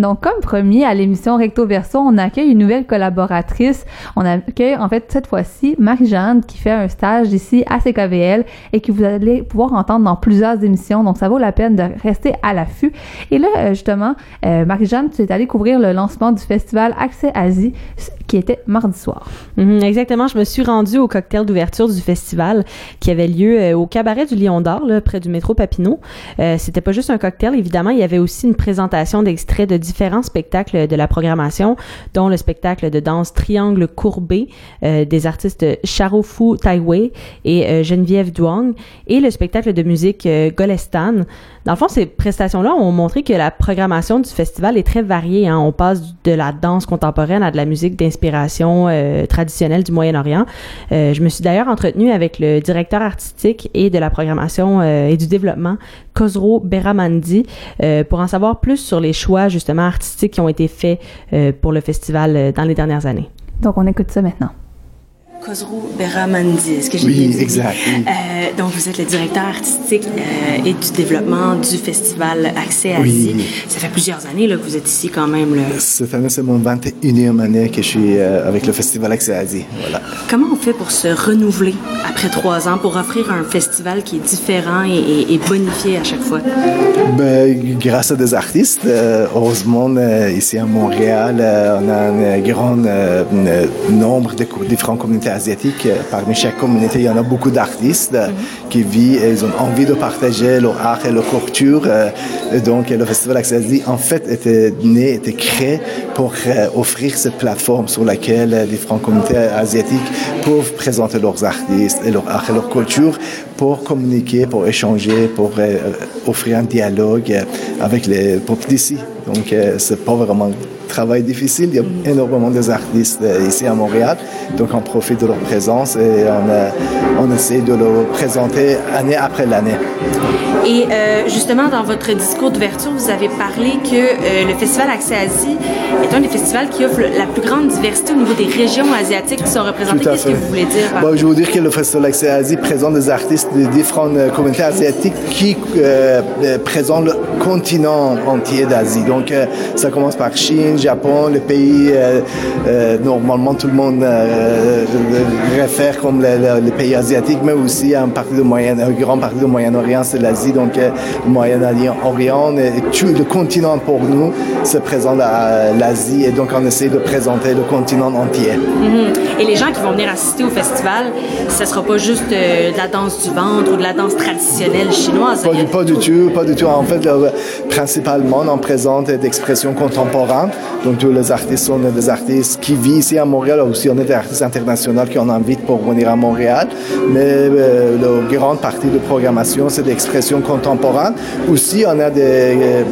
Donc, comme premier à l'émission Recto Verso, on accueille une nouvelle collaboratrice. On accueille, en fait, cette fois-ci, Marie-Jeanne, qui fait un stage ici à CKVL et que vous allez pouvoir entendre dans plusieurs émissions. Donc, ça vaut la peine de rester à l'affût. Et là, euh, justement, euh, Marie-Jeanne, tu es allée couvrir le lancement du festival Accès Asie, qui était mardi soir. Mhm, exactement. Je me suis rendue au cocktail d'ouverture du festival qui avait lieu euh, au cabaret du Lion d'Or, près du métro Papineau. Euh, C'était pas juste un cocktail, évidemment. Il y avait aussi une présentation d'extraits de différents spectacles de la programmation, dont le spectacle de danse Triangle courbé euh, des artistes Charofu Taiwei et euh, Geneviève Duong et le spectacle de musique euh, Golestan. Dans le fond, ces prestations-là ont montré que la programmation du festival est très variée. Hein. On passe de la danse contemporaine à de la musique d'inspiration traditionnelle du Moyen-Orient. Je me suis d'ailleurs entretenue avec le directeur artistique et de la programmation et du développement, Khosrow Beramandi, euh, pour en savoir plus sur les choix justement artistiques qui ont été faits euh, pour le festival euh, dans les dernières années. Donc, on écoute ça maintenant. Khosrow Beramandi, est-ce que j'ai Oui, dit? exact, oui. Euh, donc, vous êtes le directeur artistique euh, et du développement du festival Accès Oui. Asie. Ça fait plusieurs années là, que vous êtes ici quand même. Là. Cette année, c'est mon 21e année que je suis euh, avec le Festival Accès Asie. Voilà. Comment on fait pour se renouveler après trois ans, pour offrir un festival qui est différent et, et- et bonifié à chaque fois? Ben, grâce à des artistes, heureusement, ici à Montréal, euh, on a un grand nombre de différentes communautés asiatiques. Euh, Parmi chaque communauté, il y en a beaucoup d'artistes euh, qui vivent et ils ont envie de partager leur art et leur culture. euh, donc, le Festival Accès Asie, en fait, était né, était créé pour offrir cette plateforme sur laquelle euh, différentes communautés asiatiques peuvent présenter leurs artistes et leur art et leur culture pour communiquer, pour échanger, pour offrir un dialogue avec les peuples d'ici. Donc, c'est pas vraiment travail difficile. Il y a énormément d'artistes euh, ici à Montréal. Donc, on profite de leur présence et on, euh, on essaie de leur présenter année après l'année. Et euh, justement, dans votre discours d'ouverture, vous avez que euh, le Festival Accès Asie est un des festivals qui offre la plus grande diversité au niveau des régions asiatiques qui sont représentées. Qu'est-ce que vous voulez dire par Bon, je veux dire que le Festival Accès Asie présente des artistes de différentes euh, communautés asiatiques qui euh, présentent le continent entier d'Asie. Donc, euh, ça commence par Chine, Japon, les pays, normalement tout le monde réfère comme les, les pays asiatiques, mais aussi un, partie de Moyen, un grand partie du Moyen-Orient, c'est l'Asie. Donc, le Moyen-Orient, et tout le continent pour nous se présente à l'Asie et donc on essaie de présenter le continent entier. Mhm. Et les gens qui vont venir assister au festival, ce sera pas juste euh, de la danse du ventre ou de la danse traditionnelle chinoise. Pas, a du- pas du tout, pas du tout. En fait, principalement, on présente d'expressions contemporaines. Donc, tous les artistes sont des artistes qui vivent ici à Montréal. Aussi, on est des artistes internationaux qu'on invite pour venir à Montréal. Mais euh, la grande partie de programmation, c'est d'expressions contemporaines. Aussi, on a des euh,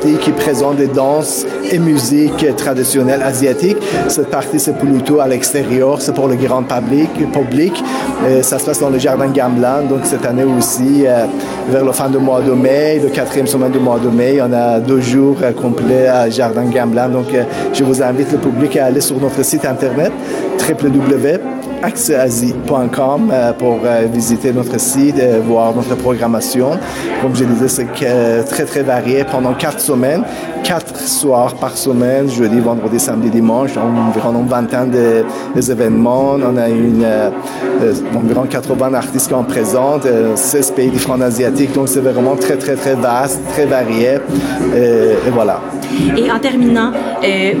qui présentent des danses et musiques traditionnelles asiatiques. Cette partie, c'est plutôt à l'extérieur, c'est pour le grand public. Euh, ça se passe dans le jardin Gamelan. Donc, cette année aussi, euh, vers la fin du mois de mai, le quatrième semaine du mois de mai, on a deux jours euh, complets à Jardin Gamelan. Donc, je vous invite le public à aller sur notre site internet www.accessasie.com euh, pour euh, visiter notre site, euh, voir notre programmation. Comme je disais, c'est très, très varié pendant quatre semaines, quatre soirs par semaine, jeudi, vendredi, samedi, dimanche, environ une vingtaine de, des événements. On a une, environ 80 artistes qu'on présente, euh, 16 pays différents asiatiques, donc c'est vraiment très, très, très vaste, très varié. Et voilà. Et en terminant,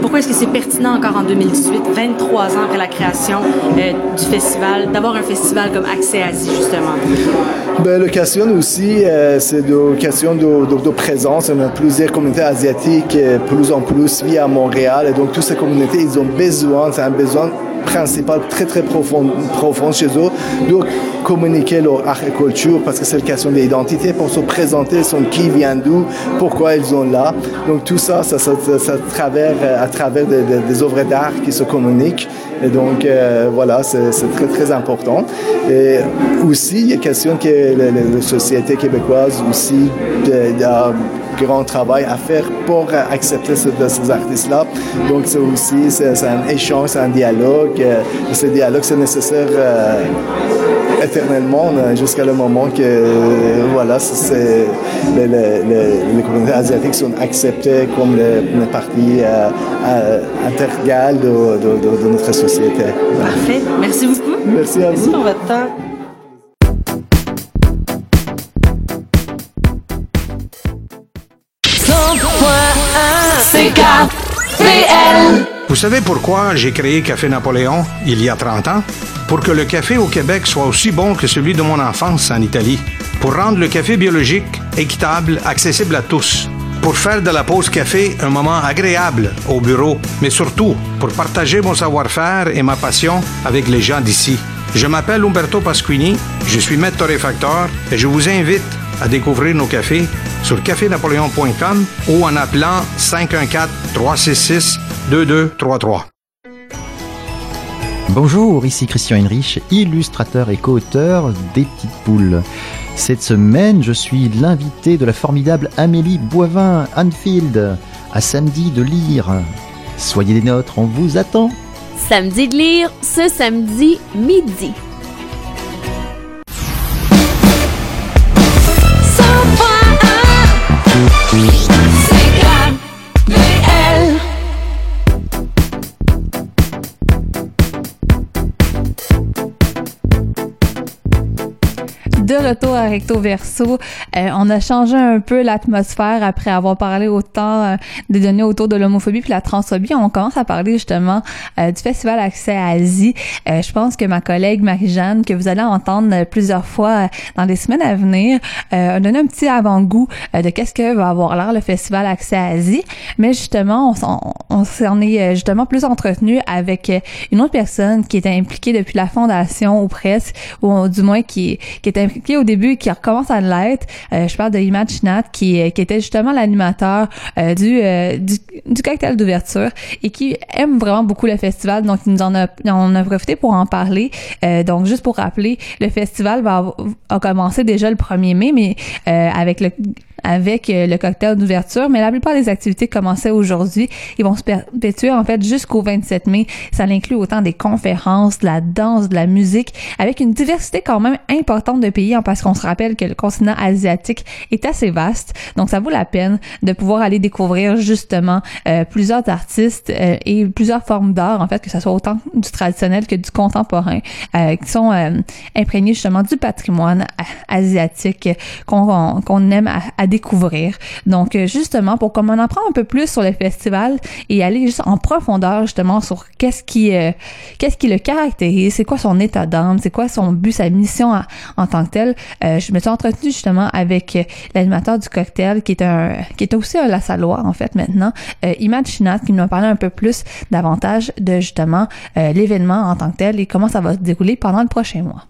pourquoi est-ce que c'est pertinent encore en 2018, 23 ans après la création euh, du festival, d'avoir un festival comme Accès Asie, justement? Ben, l'occasion aussi, euh, c'est de, de, de présence. On a plusieurs communautés asiatiques, euh, plus en plus à Montréal. Et donc, toutes ces communautés, ils ont besoin, c'est un besoin principal très, très profond, profond chez eux, de communiquer leur art et culture parce que c'est une question d'identité pour se présenter, son qui vient d'où, pourquoi ils sont là. Donc, tout ça, ça, ça, ça, euh, à travers des, œuvres d'art qui se communiquent. Et donc, euh, voilà, c'est très, très important. Et aussi, il y a question que la, société québécoise aussi de, grand travail à faire pour euh, accepter ce- de ces artistes-là. Donc, c'est aussi c'est un échange, c'est un dialogue. Euh, et ce dialogue, c'est nécessaire. euh, éternellement jusqu'à le moment que voilà, c'est, les, communautés asiatiques sont acceptées comme une partie intégrale de, notre société. Parfait. Merci beaucoup. Merci à Merci pour votre temps. Vous savez pourquoi j'ai créé Café Napoléon il y a 30 ans? Pour que le café au Québec soit aussi bon que celui de mon enfance en Italie. Pour rendre le café biologique, équitable, accessible à tous. Pour faire de la pause café un moment agréable au bureau, mais surtout pour partager mon savoir-faire et ma passion avec les gens d'ici. Je m'appelle Umberto Pasquini, je suis maître torréfacteur et je vous invite à découvrir nos cafés sur cafénapoléon.com ou en appelant 514-366-2233. Bonjour, ici Christian Henrich, illustrateur et co-auteur des Petites Poules. Cette semaine, je suis l'invité de la formidable Amélie Boivin Anfield à Samedi de lire. Soyez des nôtres, on vous attend. Samedi de lire, ce samedi midi. Retour à Recto Verso. Euh, on a changé un peu l'atmosphère après avoir parlé autant euh, des données autour de l'homophobie puis la transphobie. On commence à parler justement euh, du festival Accès à Asie. je pense que ma collègue Marie-Jeanne, que vous allez entendre plusieurs fois dans les semaines à venir, a donné un petit avant-goût de qu'est-ce que va avoir l'air le festival Accès à Asie. Mais justement, on, s'en est justement plus entretenu avec une autre personne qui était impliquée depuis la fondation ou presque, ou du moins qui, qui était qui au début qui recommence à l'être. Euh, je parle de Imad Chinat qui, euh, qui était justement l'animateur euh, du, du, du cocktail d'ouverture et qui aime vraiment beaucoup le festival. Donc, il nous en a, on a profité pour en parler. donc, juste pour rappeler, le festival va a commencé déjà le 1er mai, mais avec le avec euh, le cocktail d'ouverture, mais la plupart des activités commençaient aujourd'hui. Ils vont se perpétuer en fait jusqu'au 27 mai. Ça inclut autant des conférences, de la danse, de la musique, avec une diversité quand même importante de pays, hein, parce qu'on se rappelle que le continent asiatique est assez vaste. Donc ça vaut la peine de pouvoir aller découvrir justement euh, plusieurs artistes euh, et plusieurs formes d'art, en fait, que ce soit autant du traditionnel que du contemporain, qui sont imprégnés justement du patrimoine asiatique qu'on qu'on aime à, à Donc, euh, justement, pour qu'on en apprend un peu plus sur le festival et aller juste en profondeur, justement, sur qu'est-ce qui, euh, qu'est-ce qui le caractérise, c'est quoi son état d'âme, c'est quoi son but, sa mission en, tant que tel. Euh, je me suis entretenue justement avec l'animateur du cocktail, qui est un, qui est aussi un Lassalois, en fait, maintenant, Imad Chinat, qui nous parlé un peu plus davantage de, justement, l'événement en tant que tel et comment ça va se dérouler pendant le prochain mois.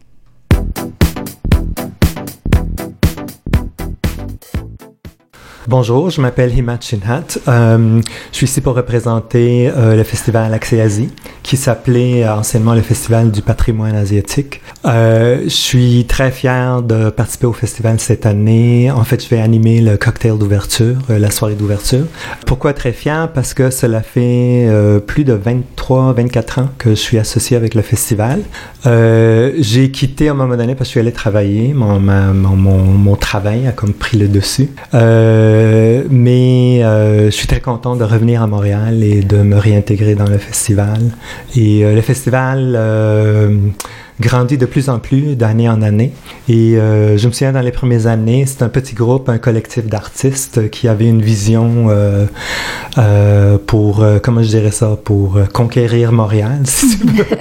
Bonjour, je m'appelle Himat Shinhat. Euh, je suis ici pour représenter euh, le festival Accès Asie, qui s'appelait anciennement le Festival du patrimoine asiatique. Euh, je suis très fier de participer au festival cette année. En fait, je vais animer le cocktail d'ouverture, euh, la soirée d'ouverture. Pourquoi très fier? Parce que cela fait euh, plus de 23, 24 ans que je suis associé avec le festival. J'ai quitté à un moment donné parce que je suis allé travailler. Mon, mon, travail a comme pris le dessus. Euh, euh, mais euh, je suis très content de revenir à Montréal et de me réintégrer dans le festival. Et euh, le festival grandit de plus en plus d'année en année. Et euh, je me souviens dans les premières années, c'est un petit groupe, un collectif d'artistes qui avait une vision euh, euh, pour, euh, comment je dirais ça, pour euh, conquérir Montréal, si tu veux.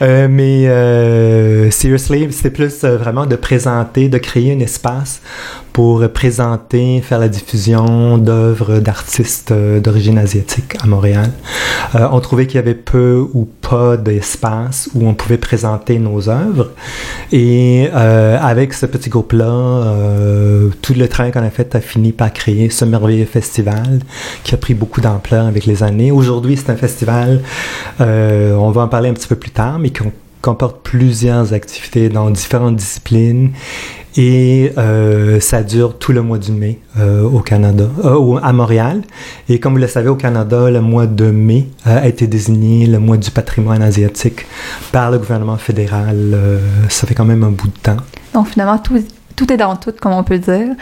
Euh, mais seriously, c'était plus vraiment de présenter, de créer un espace pour présenter, faire la diffusion d'œuvres d'artistes d'origine asiatique à Montréal. on trouvait qu'il y avait peu ou pas d'espace où on pouvait présenter nos œuvres. Et euh, avec ce petit groupe-là, euh, tout le travail qu'on a fait a fini par créer ce merveilleux festival qui a pris beaucoup d'ampleur avec les années. Aujourd'hui, c'est un festival, euh, on va en parler un petit peu plus tard, mais qui comporte plusieurs activités dans différentes disciplines Et euh, ça dure tout le mois du mai euh, au Canada, euh, à Montréal. Et comme vous le savez, au Canada, le mois de mai a été désigné le mois du patrimoine asiatique par le gouvernement fédéral. ça fait quand même un bout de temps. Donc finalement, tout, tout est dans tout, comme on peut dire.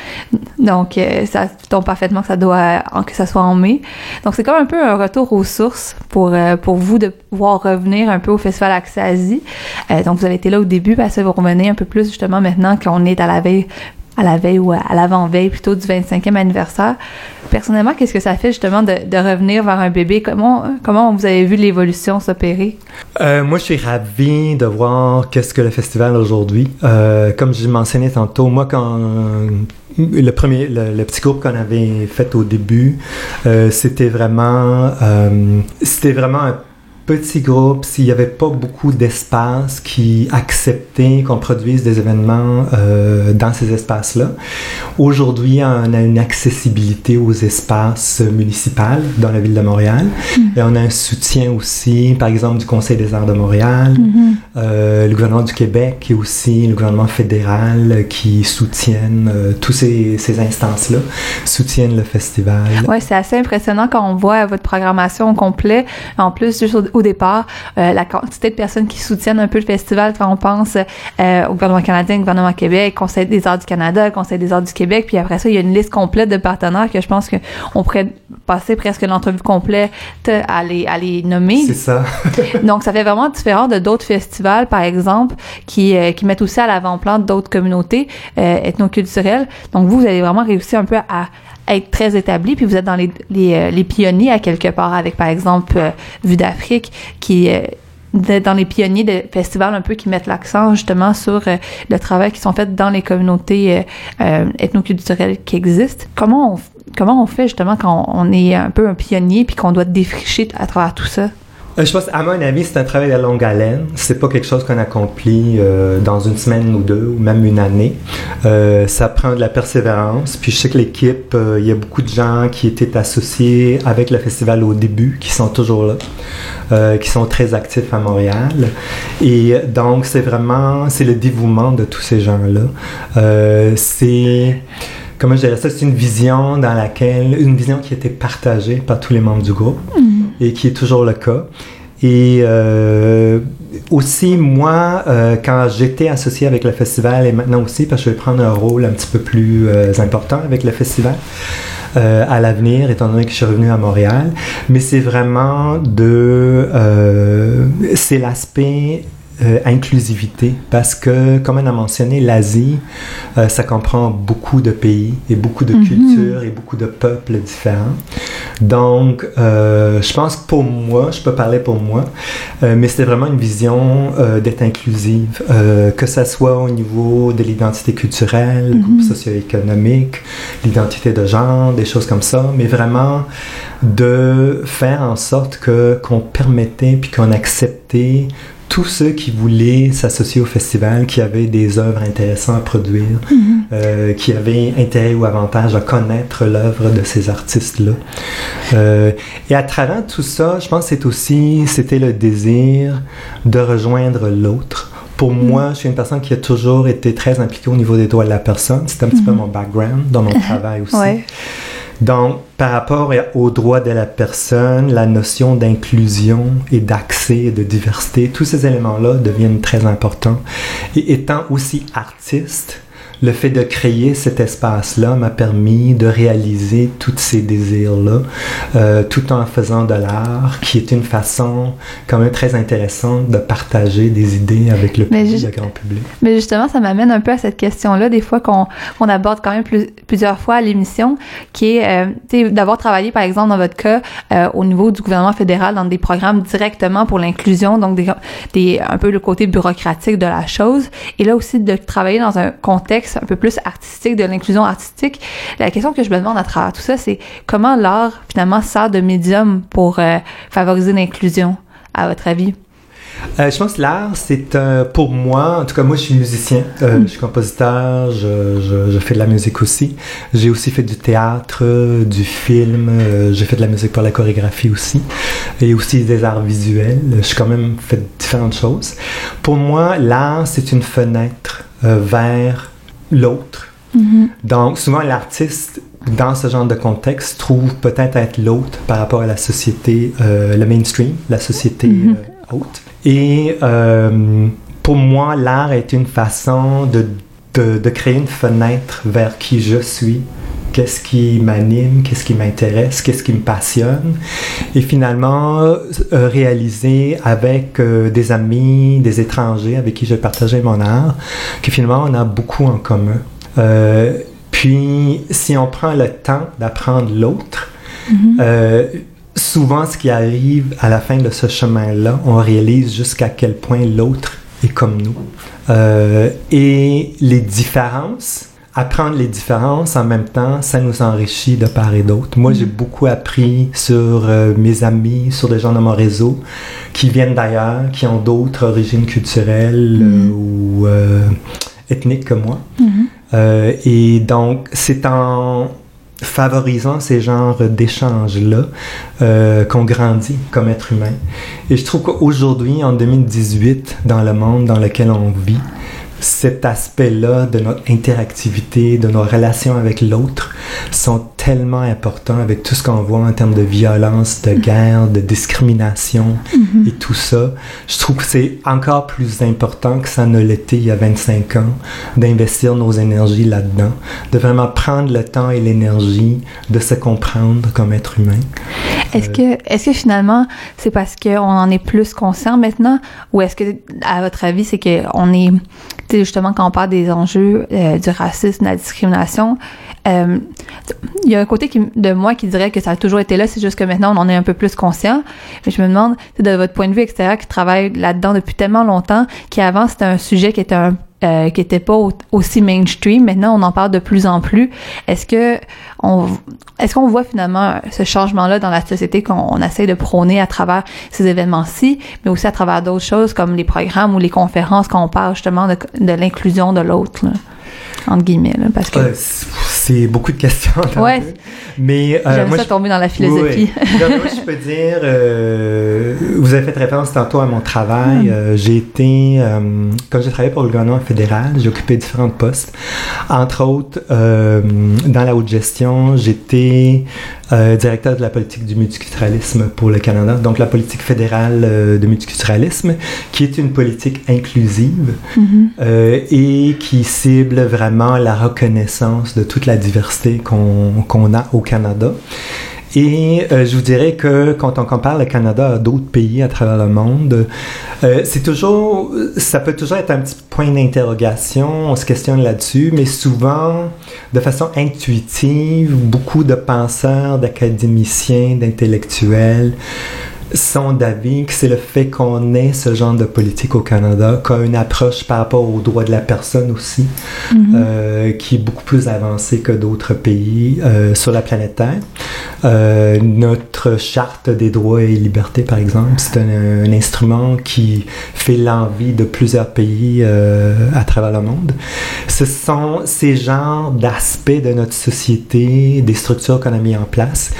Donc, euh, ça tombe parfaitement que ça doit, que ça soit en mai. Donc, c'est comme un peu un retour aux sources pour, euh, pour vous de pouvoir revenir un peu au Festival Accès Asie. Euh, donc, vous avez été là au début, parce que vous revenez un peu plus justement maintenant qu'on est à la veille à la veille ou à l'avant-veille plutôt du 25e anniversaire. Personnellement, qu'est-ce que ça fait justement de, revenir vers un bébé? Comment, comment vous avez vu l'évolution s'opérer? Euh, moi, je suis ravi de voir qu'est-ce que le festival aujourd'hui. Euh, comme je mentionné tantôt, moi, quand le premier, le, petit groupe qu'on avait fait au début, euh, c'était vraiment, c'était vraiment un petit groupe, s'il n'y avait pas beaucoup d'espace qui acceptait qu'on produise des événements euh, dans ces espaces-là. Aujourd'hui, on a une accessibilité aux espaces municipaux dans la ville de Montréal. Mm. Et on a un soutien aussi, par exemple, du Conseil des arts de Montréal, mm-hmm. euh, le gouvernement du Québec et aussi le gouvernement fédéral qui soutiennent euh, tous ces, ces instances-là, soutiennent le festival. Oui, c'est assez impressionnant quand on voit votre programmation au complet. En plus, juste au départ, euh, la quantité de personnes qui soutiennent un peu le festival, quand on pense euh, au gouvernement canadien, au gouvernement Québec, Conseil des arts du Canada, Conseil des arts du Québec, puis après ça, il y a une liste complète de partenaires que je pense qu'on pourrait passer presque l'entrevue complète à les, à les nommer. C'est ça. Donc, ça fait vraiment différent de d'autres festivals, par exemple, qui, euh, qui mettent aussi à l'avant-plan d'autres communautés ethnoculturelles. Donc, vous, vous avez vraiment réussi un peu à être très établi, puis vous êtes dans les, les, euh, les pionniers à quelque part avec, par exemple, euh, Vue d'Afrique, qui est euh, dans les pionniers de festivals un peu qui mettent l'accent justement sur le travail qui sont faits dans les communautés ethnoculturelles qui existent. Comment on, comment on fait justement quand on est un peu un pionnier puis qu'on doit défricher à travers tout ça? Euh, je pense, à mon avis, c'est un travail de longue haleine. C'est pas quelque chose qu'on accomplit euh, dans une semaine ou deux, ou même une année. Euh, ça prend de la persévérance. Puis je sais que l'équipe, euh, il y a beaucoup de gens qui étaient associés avec le festival au début, qui sont toujours là, euh, qui sont très actifs à Montréal. Et donc, c'est vraiment, c'est le dévouement de tous ces gens-là. c'est comment je dirais ça, c'est une vision dans laquelle, une vision qui été partagée par tous les membres du groupe. Mm et qui est toujours le cas. Et euh, aussi, moi, euh, quand j'étais associé avec le festival, et maintenant aussi, parce que je vais prendre un rôle un petit peu plus euh, important avec le festival à l'avenir, étant donné que je suis revenu à Montréal, mais c'est vraiment de... C'est l'aspect euh, inclusivité parce que, comme on a mentionné, l'Asie, euh, ça comprend beaucoup de pays et beaucoup de mhm. cultures et beaucoup de peuples différents. Donc, euh, je pense que pour moi, je peux parler pour moi, mais c'était vraiment une vision d'être inclusive, que ça soit au niveau de l'identité culturelle, mhm. socio-économique, l'identité de genre, des choses comme ça, mais vraiment de faire en sorte que qu'on permettait puis qu'on acceptait tous ceux qui voulaient s'associer au festival, qui avaient des œuvres intéressantes à produire, mhm. euh, qui avaient intérêt ou avantage à connaître l'œuvre de ces artistes-là. Euh, et à travers tout ça, je pense que c'est aussi, c'était le désir de rejoindre l'autre. Pour mhm. moi, je suis une personne qui a toujours été très impliquée au niveau des droits de la personne. C'est un petit peu mhm. mon background dans mon travail aussi. Donc, par rapport aux droits de la personne, la notion d'inclusion et d'accès et de diversité, tous ces éléments-là deviennent très importants. Et étant aussi artiste, le fait de créer cet espace-là m'a permis de réaliser tous ces désirs-là, euh, tout en faisant de l'art, qui est une façon quand même très intéressante de partager des idées avec le, public, le grand public. Mais justement, ça m'amène un peu à cette question-là, des fois qu'on aborde quand même plusieurs fois à l'émission, qui est euh, d'avoir travaillé, par exemple, dans votre cas, euh, au niveau du gouvernement fédéral, dans des programmes directement pour l'inclusion, donc des, des, un peu le côté bureaucratique de la chose, et là aussi de travailler dans un contexte un peu plus artistique, de l'inclusion artistique. La question que je me demande à travers tout ça, c'est comment l'art finalement sert de médium pour euh, favoriser l'inclusion, à votre avis? Euh, je pense que l'art, c'est euh, pour moi, en tout cas moi je suis musicien, euh, je suis compositeur, je, je, je, fais de la musique aussi. J'ai aussi fait du théâtre, du film, j'ai fait de la musique pour la chorégraphie aussi, et aussi des arts visuels. Je suis quand même fait différentes choses. Pour moi, l'art, c'est une fenêtre vers l'autre. Mhm. Donc, souvent, l'artiste, dans ce genre de contexte, trouve peut-être être l'autre par rapport à la société, euh, le mainstream, la société Mhm. euh, haute. Et euh, pour moi, l'art est une façon de, de, de créer une fenêtre vers qui je suis. Qu'est-ce qui m'anime, qu'est-ce qui m'intéresse, qu'est-ce qui me passionne. Et finalement, euh, réaliser avec euh, des amis, des étrangers avec qui je partageais mon art, que finalement, on a beaucoup en commun. Euh, puis, si on prend le temps d'apprendre l'autre, euh, souvent ce qui arrive à la fin de ce chemin-là, on réalise jusqu'à quel point l'autre est comme nous. Euh, et les différences, apprendre les différences en même temps, ça nous enrichit de part et d'autre. Moi, j'ai beaucoup appris sur euh, mes amis, sur des gens de mon réseau qui viennent d'ailleurs, qui ont d'autres origines culturelles euh, ou euh, ethniques que moi. Euh, et donc, c'est en favorisant ces genres d'échanges-là euh, qu'on grandit comme être humain. Et je trouve qu'aujourd'hui, en 2018, dans le monde dans lequel on vit, cet aspect-là de notre interactivité, de nos relations avec l'autre, sont tellement importants avec tout ce qu'on voit en termes de violence, de guerre, de discrimination et tout ça. Je trouve que c'est encore plus important que ça ne l'était il y a 25 ans d'investir nos énergies là-dedans, de vraiment prendre le temps et l'énergie de se comprendre comme être humain. Est-ce que, est-ce que finalement, c'est parce qu'on en est plus conscient maintenant, ou est-ce que, à votre avis, c'est qu'on est, justement, quand on parle des enjeux euh, du racisme, de la discrimination, euh, il y a un côté qui- de moi qui dirait que ça a toujours été là, c'est juste que maintenant on en est un peu plus conscient. Mais je me demande, de votre point de vue extérieur qui travaille là-dedans depuis tellement longtemps, qui avant c'était un sujet qui était un euh, qui était pas au- aussi mainstream. Maintenant, on en parle de plus en plus. Est-ce que on, est-ce qu'on voit finalement ce changement-là dans la société qu'on on essaie de prôner à travers ces événements-ci, mais aussi à travers d'autres choses comme les programmes ou les conférences quand on parle justement de, l'inclusion de l'autre, entre guillemets, là, parce que c'est beaucoup de questions. Ouais. deux. Mais euh, j'aime moi, ça je- tomber dans la philosophie. Oui, oui. Donc, moi, je peux dire, euh, vous avez fait référence tantôt à mon Hmm. travail. Euh, j'ai été, quand j'ai travaillé pour le gouvernement fédéral, j'ai occupé différents postes. Entre autres, dans la haute gestion, j'étais euh, directeur de la politique du multiculturalisme pour le Canada, donc la politique fédérale euh, de multiculturalisme, qui est une politique inclusive Mhm. euh, et qui cible vraiment la reconnaissance de toute la diversité qu'on qu'on a au Canada. Et euh, je vous dirais que quand on compare le Canada à d'autres pays à travers le monde, euh, c'est toujours, ça peut toujours être un petit point d'interrogation, on se questionne là-dessus, mais souvent, de façon intuitive, beaucoup de penseurs, d'académiciens, d'intellectuels sont d'avis que c'est le fait qu'on ait ce genre de politique au Canada, qu'on a une approche par rapport aux droits de la personne aussi, euh, qui est beaucoup plus avancée que d'autres pays euh, sur la planète Terre. Euh, notre charte des droits et libertés, par exemple, c'est un, un instrument qui fait l'envie de plusieurs pays à travers le monde. Ce sont ces genres d'aspects de notre société, des structures qu'on a mis en place,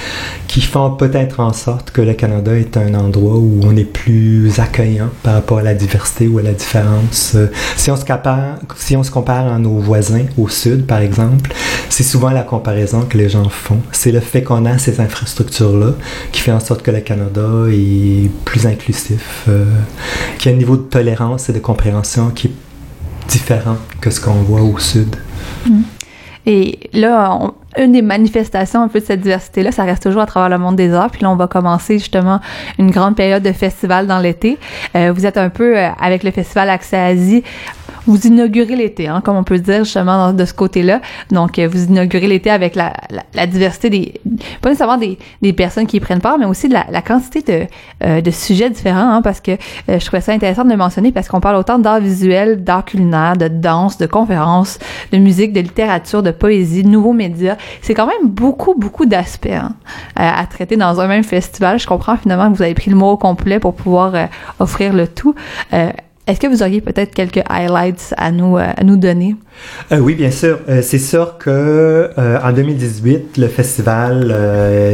qui font peut-être en sorte que le Canada est un endroit où on est plus accueillant par rapport à la diversité ou à la différence. Euh, Si on se compare, si on se compare à nos voisins au sud, par exemple, c'est souvent la comparaison que les gens font. C'est le fait qu'on a ces infrastructures-là qui fait en sorte que le Canada est plus inclusif, euh, qu'il y a un niveau de tolérance et de compréhension qui est différent que ce qu'on voit au sud. Et là, on- une des manifestations un peu de cette diversité-là, ça reste toujours à travers le monde des arts. Puis là, on va commencer justement une grande période de festival dans l'été. Euh, vous êtes un peu euh, avec le festival Accès Asie. Vous inaugurez l'été, hein, comme on peut dire justement de ce côté-là. Donc, euh, vous inaugurez l'été avec la, la, la diversité des, pas nécessairement des, des personnes qui y prennent part, mais aussi de la, la quantité de, euh, de sujets différents, hein, parce que euh, je trouvais ça intéressant de le mentionner parce qu'on parle autant d'art visuel, d'art culinaire, de danse, de conférences, de musique, de littérature, de poésie, de nouveaux médias. C'est quand même beaucoup, beaucoup d'aspects hein, à, traiter dans un même festival. Je comprends finalement que vous avez pris le mot au complet pour pouvoir euh, offrir le tout. Euh, Est-ce que vous auriez peut-être quelques highlights à nous, à nous donner? Euh, oui, bien sûr. Euh, c'est sûr que euh, en 2018, le festival,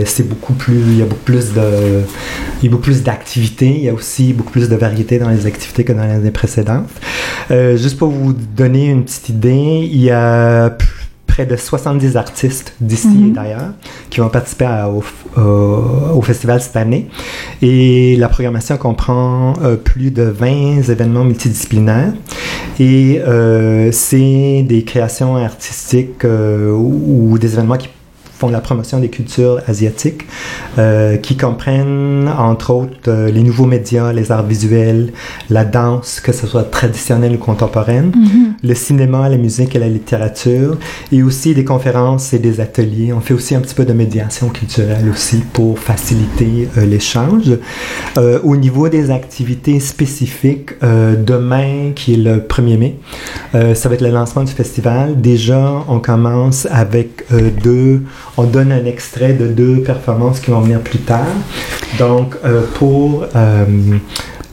c'est beaucoup plus, il y a beaucoup plus de, il y a beaucoup plus d'activités. Il y a aussi beaucoup plus de variété dans les activités que dans les années précédentes. juste pour vous donner une petite idée, il y a près de 70 artistes d'ici et mhm. d'ailleurs qui vont participer au, festival cette année. Et la programmation comprend euh, plus de 20 événements multidisciplinaires. Et euh, c'est des créations artistiques euh, ou, des événements qui font la promotion des cultures asiatiques, euh, qui comprennent entre autres euh, les nouveaux médias, les arts visuels, la danse, que ce soit traditionnelle ou contemporaine, mm-hmm. le cinéma, la musique et la littérature, et aussi des conférences et des ateliers. On fait aussi un petit peu de médiation culturelle aussi pour faciliter euh, l'échange. au niveau des activités spécifiques, demain, qui est le 1er mai, ça va être le lancement du festival. Déjà, on commence avec deux on donne un extrait de deux performances qui vont venir plus tard. Donc, euh, pour euh,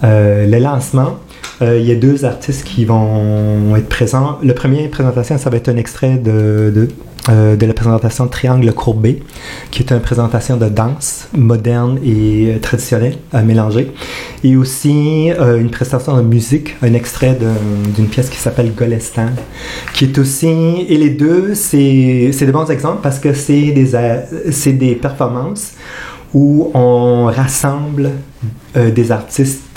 euh, le lancement, il y a deux artistes qui vont être présents. Le premier présentation, ça va être un extrait de euh, de la présentation Triangle courbé, qui est une présentation de danse moderne et euh, traditionnelle à mélanger. Et aussi euh, une présentation de musique, un extrait d'une pièce qui s'appelle Golestan, qui est aussi... Et les deux, c'est des bons exemples parce que c'est des, des performances où on rassemble des artistes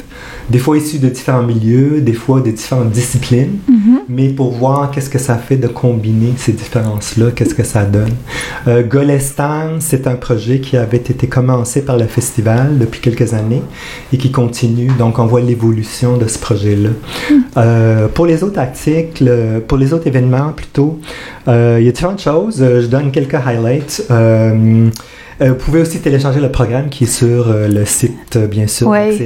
des fois issus de différents milieux, des fois de différentes disciplines, mhm. mais pour voir qu'est-ce que ça fait de combiner ces différences-là, qu'est-ce que ça donne. Euh, Golestan, c'est un projet qui avait été commencé par le festival depuis quelques années et qui continue, donc on voit l'évolution de ce projet-là. Mhm. Euh, pour les autres articles, pour les autres événements plutôt, euh, il y a différentes choses. Je donne quelques highlights. Euh, vous pouvez aussi télécharger le programme qui est sur euh, le site, euh, bien sûr, oui.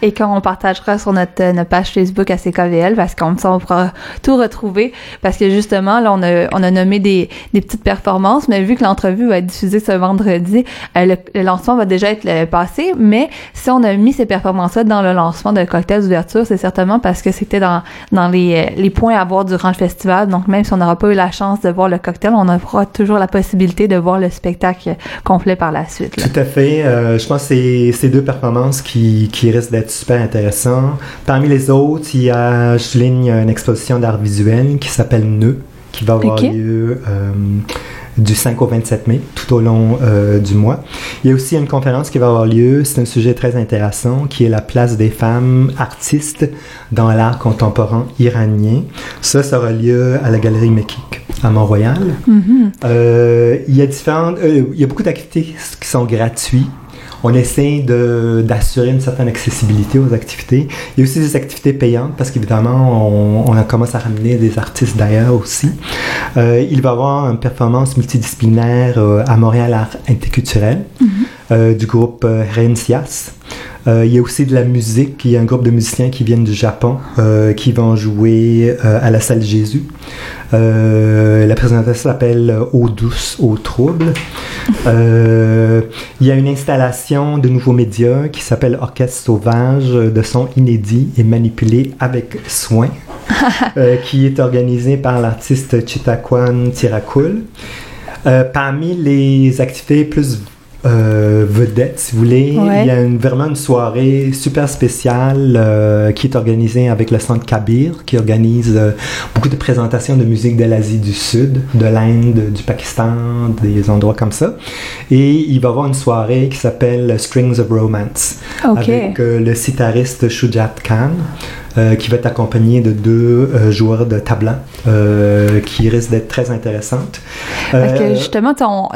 Et qu'on partagera sur notre, notre page Facebook à CKVL, parce qu'on on pourra tout retrouver. Parce que justement, là, on a, on a nommé des, des petites performances, mais vu que l'entrevue va être diffusée ce vendredi, le, lancement va déjà être passé. Mais si on a mis ces performances-là dans le lancement de cocktail d'ouverture, c'est certainement parce que c'était dans, dans les, les points à voir durant le festival. Donc, même si on n'aura pas eu la chance de voir le cocktail, on aura toujours la possibilité de voir le spectacle complet par la suite. Tout à fait. Euh, je pense que c'est ces deux performances qui, qui risquent d'être super intéressantes. Parmi les autres, il y a, je ligne une exposition d'art visuel qui s'appelle Nœud, qui va avoir lieu euh, du 5 au 27 mai, tout au long euh, du mois. Il y a aussi une conférence qui va avoir lieu, c'est un sujet très intéressant, qui est la place des femmes artistes dans l'art contemporain iranien. Ça, ça aura lieu à la Galerie Mekik à Mont-Royal. Euh, il y a différentes, euh, il y a beaucoup d'activités qui sont gratuites on essaie d'assurer une certaine accessibilité aux activités. Il y a aussi des activités payantes parce qu'évidemment, on, on, commence à ramener des artistes d'ailleurs aussi. Euh, il va y avoir une performance multidisciplinaire à Montréal Art Interculturel euh, du groupe Rencias. Euh, il y a aussi de la musique. Il y a un groupe de musiciens qui viennent du Japon euh, qui vont jouer euh, à la salle Jésus. la présentation s'appelle Eau douce, eau trouble. il y a une installation de nouveaux médias qui s'appelle Orchestre sauvage de sons inédits et manipulés avec soin, qui est organisée par l'artiste Chitakwan Tirakul. parmi les activités plus euh, vedette, si vous voulez. Il y a une, vraiment une soirée super spéciale euh, qui est organisée avec le Centre Kabir, qui organise euh, beaucoup de présentations de musique de l'Asie du Sud, de l'Inde, du Pakistan, des endroits comme ça. Et il va y avoir une soirée qui s'appelle Strings of Romance avec le sitariste Shujat Khan. Euh, qui va être accompagné de deux euh, joueurs de tabla euh, qui risquent d'être très intéressantes. Parce que justement,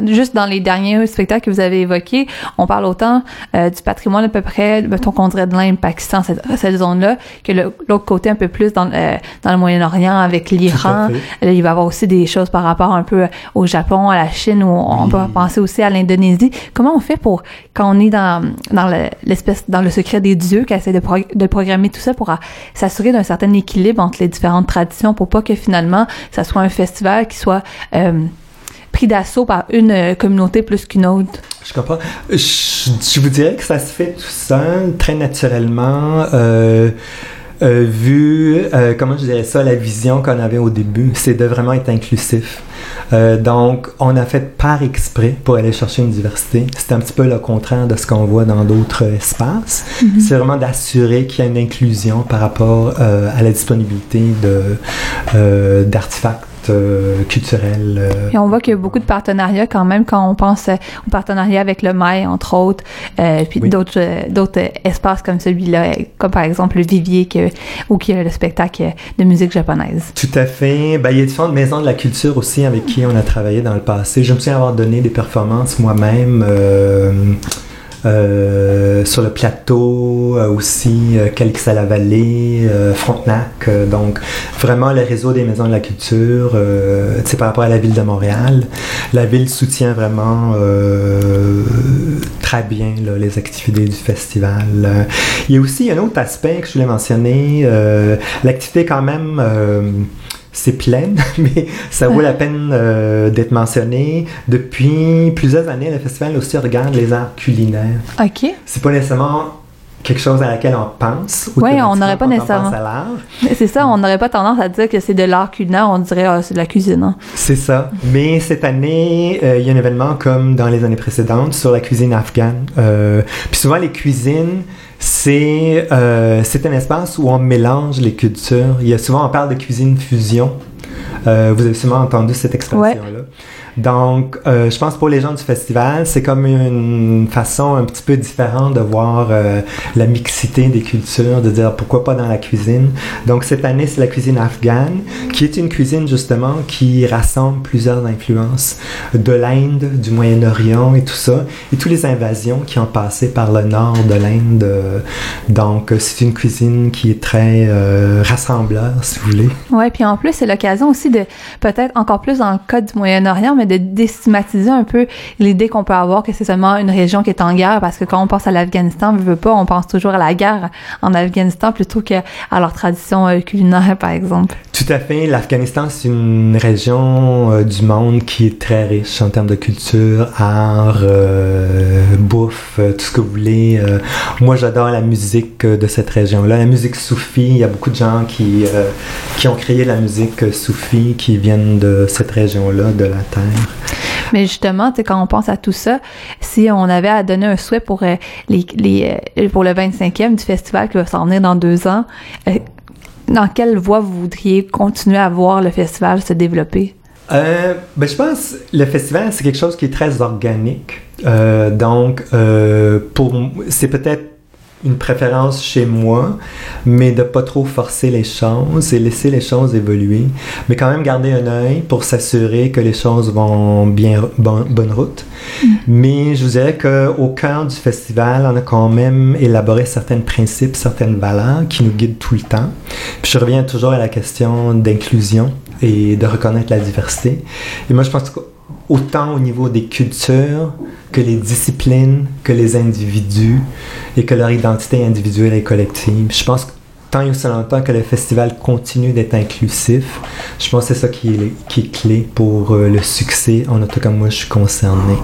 juste dans les derniers spectacles que vous avez évoqués, on parle autant du patrimoine à peu près, mettons qu'on dirait de l'Inde, Pakistan, cette, cette zone-là, que l'autre côté un peu plus dans, dans le Moyen-Orient avec l'Iran. Il va y avoir aussi des choses par rapport un peu au Japon, à la Chine, où on peut penser aussi à l'Indonésie. Comment on fait pour, quand on est dans, dans l'espèce, dans le secret des dieux, qui essaie de, de programmer tout ça pour s'assurer d'un certain équilibre entre les différentes traditions pour pas que finalement ça soit un festival qui soit euh, pris d'assaut par une euh, communauté plus qu'une autre. Je comprends. Je, vous dirais que ça se fait tout seul, très naturellement. Euh, euh, vu, euh, comment je dirais ça, la vision qu'on avait au début, c'est de vraiment être inclusif. Euh, donc, on a fait par exprès pour aller chercher une diversité. C'est un petit peu le contraire de ce qu'on voit dans d'autres espaces. Mhm. C'est vraiment d'assurer qu'il y a une inclusion par rapport euh, à la disponibilité de, euh, d'artefacts euh, culturels. euh, Et on voit qu'il y a beaucoup de partenariats quand même quand on pense euh, au partenariat avec le Mail, entre autres, puis Oui. d'autres d'autres espaces comme celui-là, comme par exemple le Vivier que, ou qui a le spectacle de musique japonaise. Tout à fait. Ben, il y a différentes maisons de la culture aussi avec qui on a travaillé dans le passé. Je me souviens avoir donné des performances moi-même euh, euh, sur le plateau, euh, aussi euh, Calix à la Vallée, Frontenac. donc, vraiment le réseau des maisons de la culture, tu sais, par rapport à la ville de Montréal. La ville soutient vraiment très bien là, les activités du festival. Il y a aussi un autre aspect que je voulais mentionner. L'activité quand même... c'est plein, mais ça vaut la peine euh, d'être mentionné. Depuis plusieurs années, le festival aussi regarde les arts culinaires. OK. C'est pas nécessairement quelque chose à laquelle on pense. Ouais, on n'aurait pas nécessairement. pense à l'art. C'est ça, on n'aurait pas tendance à dire que c'est de l'art culinaire, on dirait ah, c'est de la cuisine. hein. C'est ça. Mais cette année, euh, il y a un événement comme dans les années précédentes sur la cuisine afghane. Euh, puis souvent, les cuisines, c'est euh, un espace où on mélange les cultures. Il y a souvent, on parle de cuisine fusion. Euh, vous avez sûrement entendu cette expression-là. Donc, euh, je pense pour les gens du festival, c'est comme une façon un petit peu différente de voir euh, la mixité des cultures, de dire pourquoi pas dans la cuisine. Donc, cette année, c'est la cuisine afghane, qui est une cuisine justement qui rassemble plusieurs influences de l'Inde, du Moyen-Orient et tout ça, et toutes les invasions qui ont passé par le nord de l'Inde. Donc, c'est une cuisine qui est très euh, rassembleur, si vous voulez. Ouais, puis en plus, c'est l'occasion aussi de, peut-être encore plus dans le cas du Moyen-Orient, mais de déstigmatiser un peu l'idée qu'on peut avoir que c'est seulement une région qui est en guerre, parce que quand on pense à l'Afghanistan, on veut pas, on pense toujours à la guerre en Afghanistan plutôt qu'à leur tradition euh, culinaire, par exemple. Tout à fait. L'Afghanistan, c'est une région euh, du monde qui est très riche en termes de culture, art, euh, bouffe, tout ce que vous voulez. Moi, j'adore la musique de cette région-là. La musique soufie, il y a beaucoup de gens qui, qui ont créé la musique soufie qui viennent de cette région-là, de la Terre. Mais justement, quand on pense à tout ça, si on avait à donner un souhait pour euh, les, euh, pour le 25e du festival qui va s'en venir dans deux ans, euh, dans quelle voie vous voudriez continuer à voir le festival se développer? Ben, je pense que le festival, c'est quelque chose qui est très organique. Donc, pour c'est peut-être une préférence chez moi, mais de pas trop forcer les choses et laisser les choses évoluer, mais quand même garder un œil pour s'assurer que les choses vont bien bon- bonne route. Mais je vous dirais qu'au cœur du festival, on a quand même élaboré certains principes, certaines valeurs qui nous guident tout le temps. Puis je reviens toujours à la question d'inclusion et de reconnaître la diversité. Et moi, je pense qu'autant au niveau des cultures que les disciplines, que les individus et que leur identité individuelle et collective. Je pense que tant et aussi longtemps que le festival continue d'être inclusif, je pense que c'est ça qui est, qui est clé pour euh, le succès, en tout cas moi je suis concerné.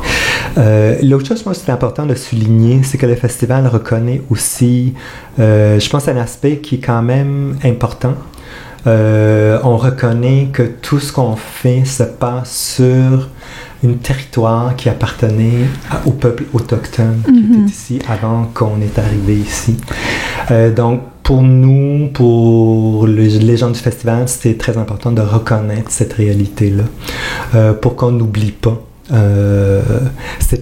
Euh, L'autre chose, je pense que c'est important de souligner, c'est que le festival reconnaît aussi, euh, je pense, un aspect qui est quand même important. Euh, on reconnaît que tout ce qu'on fait se passe sur un territoire qui appartenait à- au peuple autochtone qui Mhm. était ici avant qu'on est arrivé ici. Euh, donc, pour nous, pour les, les gens du festival, c'était très important de reconnaître cette réalité-là euh, pour qu'on n'oublie pas euh,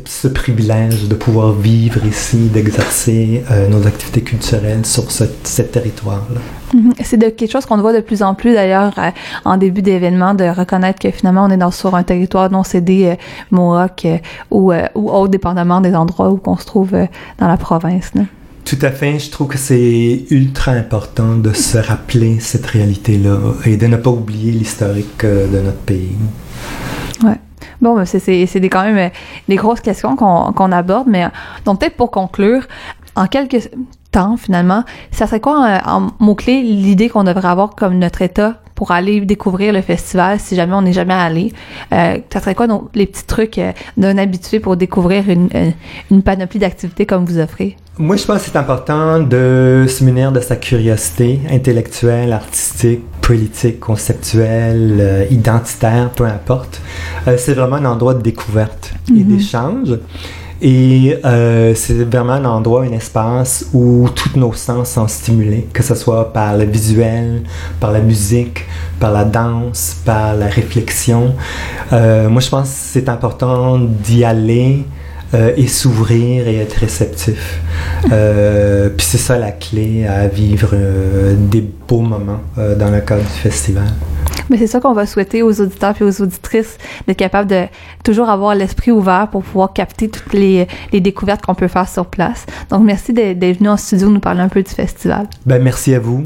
ce privilège de pouvoir vivre ici, d'exercer euh, nos activités culturelles sur ce, ce territoire-là. Mhm. C'est quelque chose qu'on voit de plus en plus d'ailleurs euh, en début d'événement, de reconnaître que finalement on est dans, sur un territoire non cédé euh, Mohawk ou, ou autre, dépendamment des endroits où on se trouve dans la province. là. Tout à fait, je trouve que c'est ultra important de se rappeler cette réalité-là et de ne pas oublier l'historique de notre pays. Bon, ben, c'est- quand même euh, des grosses questions qu'on aborde, mais euh, donc peut-être pour conclure, en quelques temps finalement, ça serait quoi euh, en mots-clés l'idée qu'on devrait avoir comme notre État pour aller découvrir le festival si jamais on n'est jamais allé? Euh, ça serait quoi nos- les petits trucs d'un habitué pour découvrir une, une panoplie d'activités comme vous offrez? Moi, je pense que c'est important de se munir de sa curiosité intellectuelle, artistique, politique, conceptuelle, euh, identitaire, peu importe. Euh, c'est vraiment un endroit de découverte et Mhm. d'échange. Et euh, c'est vraiment un endroit, un espace où tous nos sens sont stimulés, que ce soit par le visuel, par la musique, par la danse, par la réflexion. Euh, moi, je pense que c'est important d'y aller euh, et s'ouvrir et être réceptif. Euh, Puis c'est ça la clé à vivre euh, des beaux moments dans le cadre du festival. Mais c'est ça qu'on va souhaiter aux auditeurs et aux auditrices, d'être capable de toujours avoir l'esprit ouvert pour pouvoir capter toutes les, les découvertes qu'on peut faire sur place. Donc, merci d'être d'être venu en studio nous parler un peu du festival. Ben, merci à vous.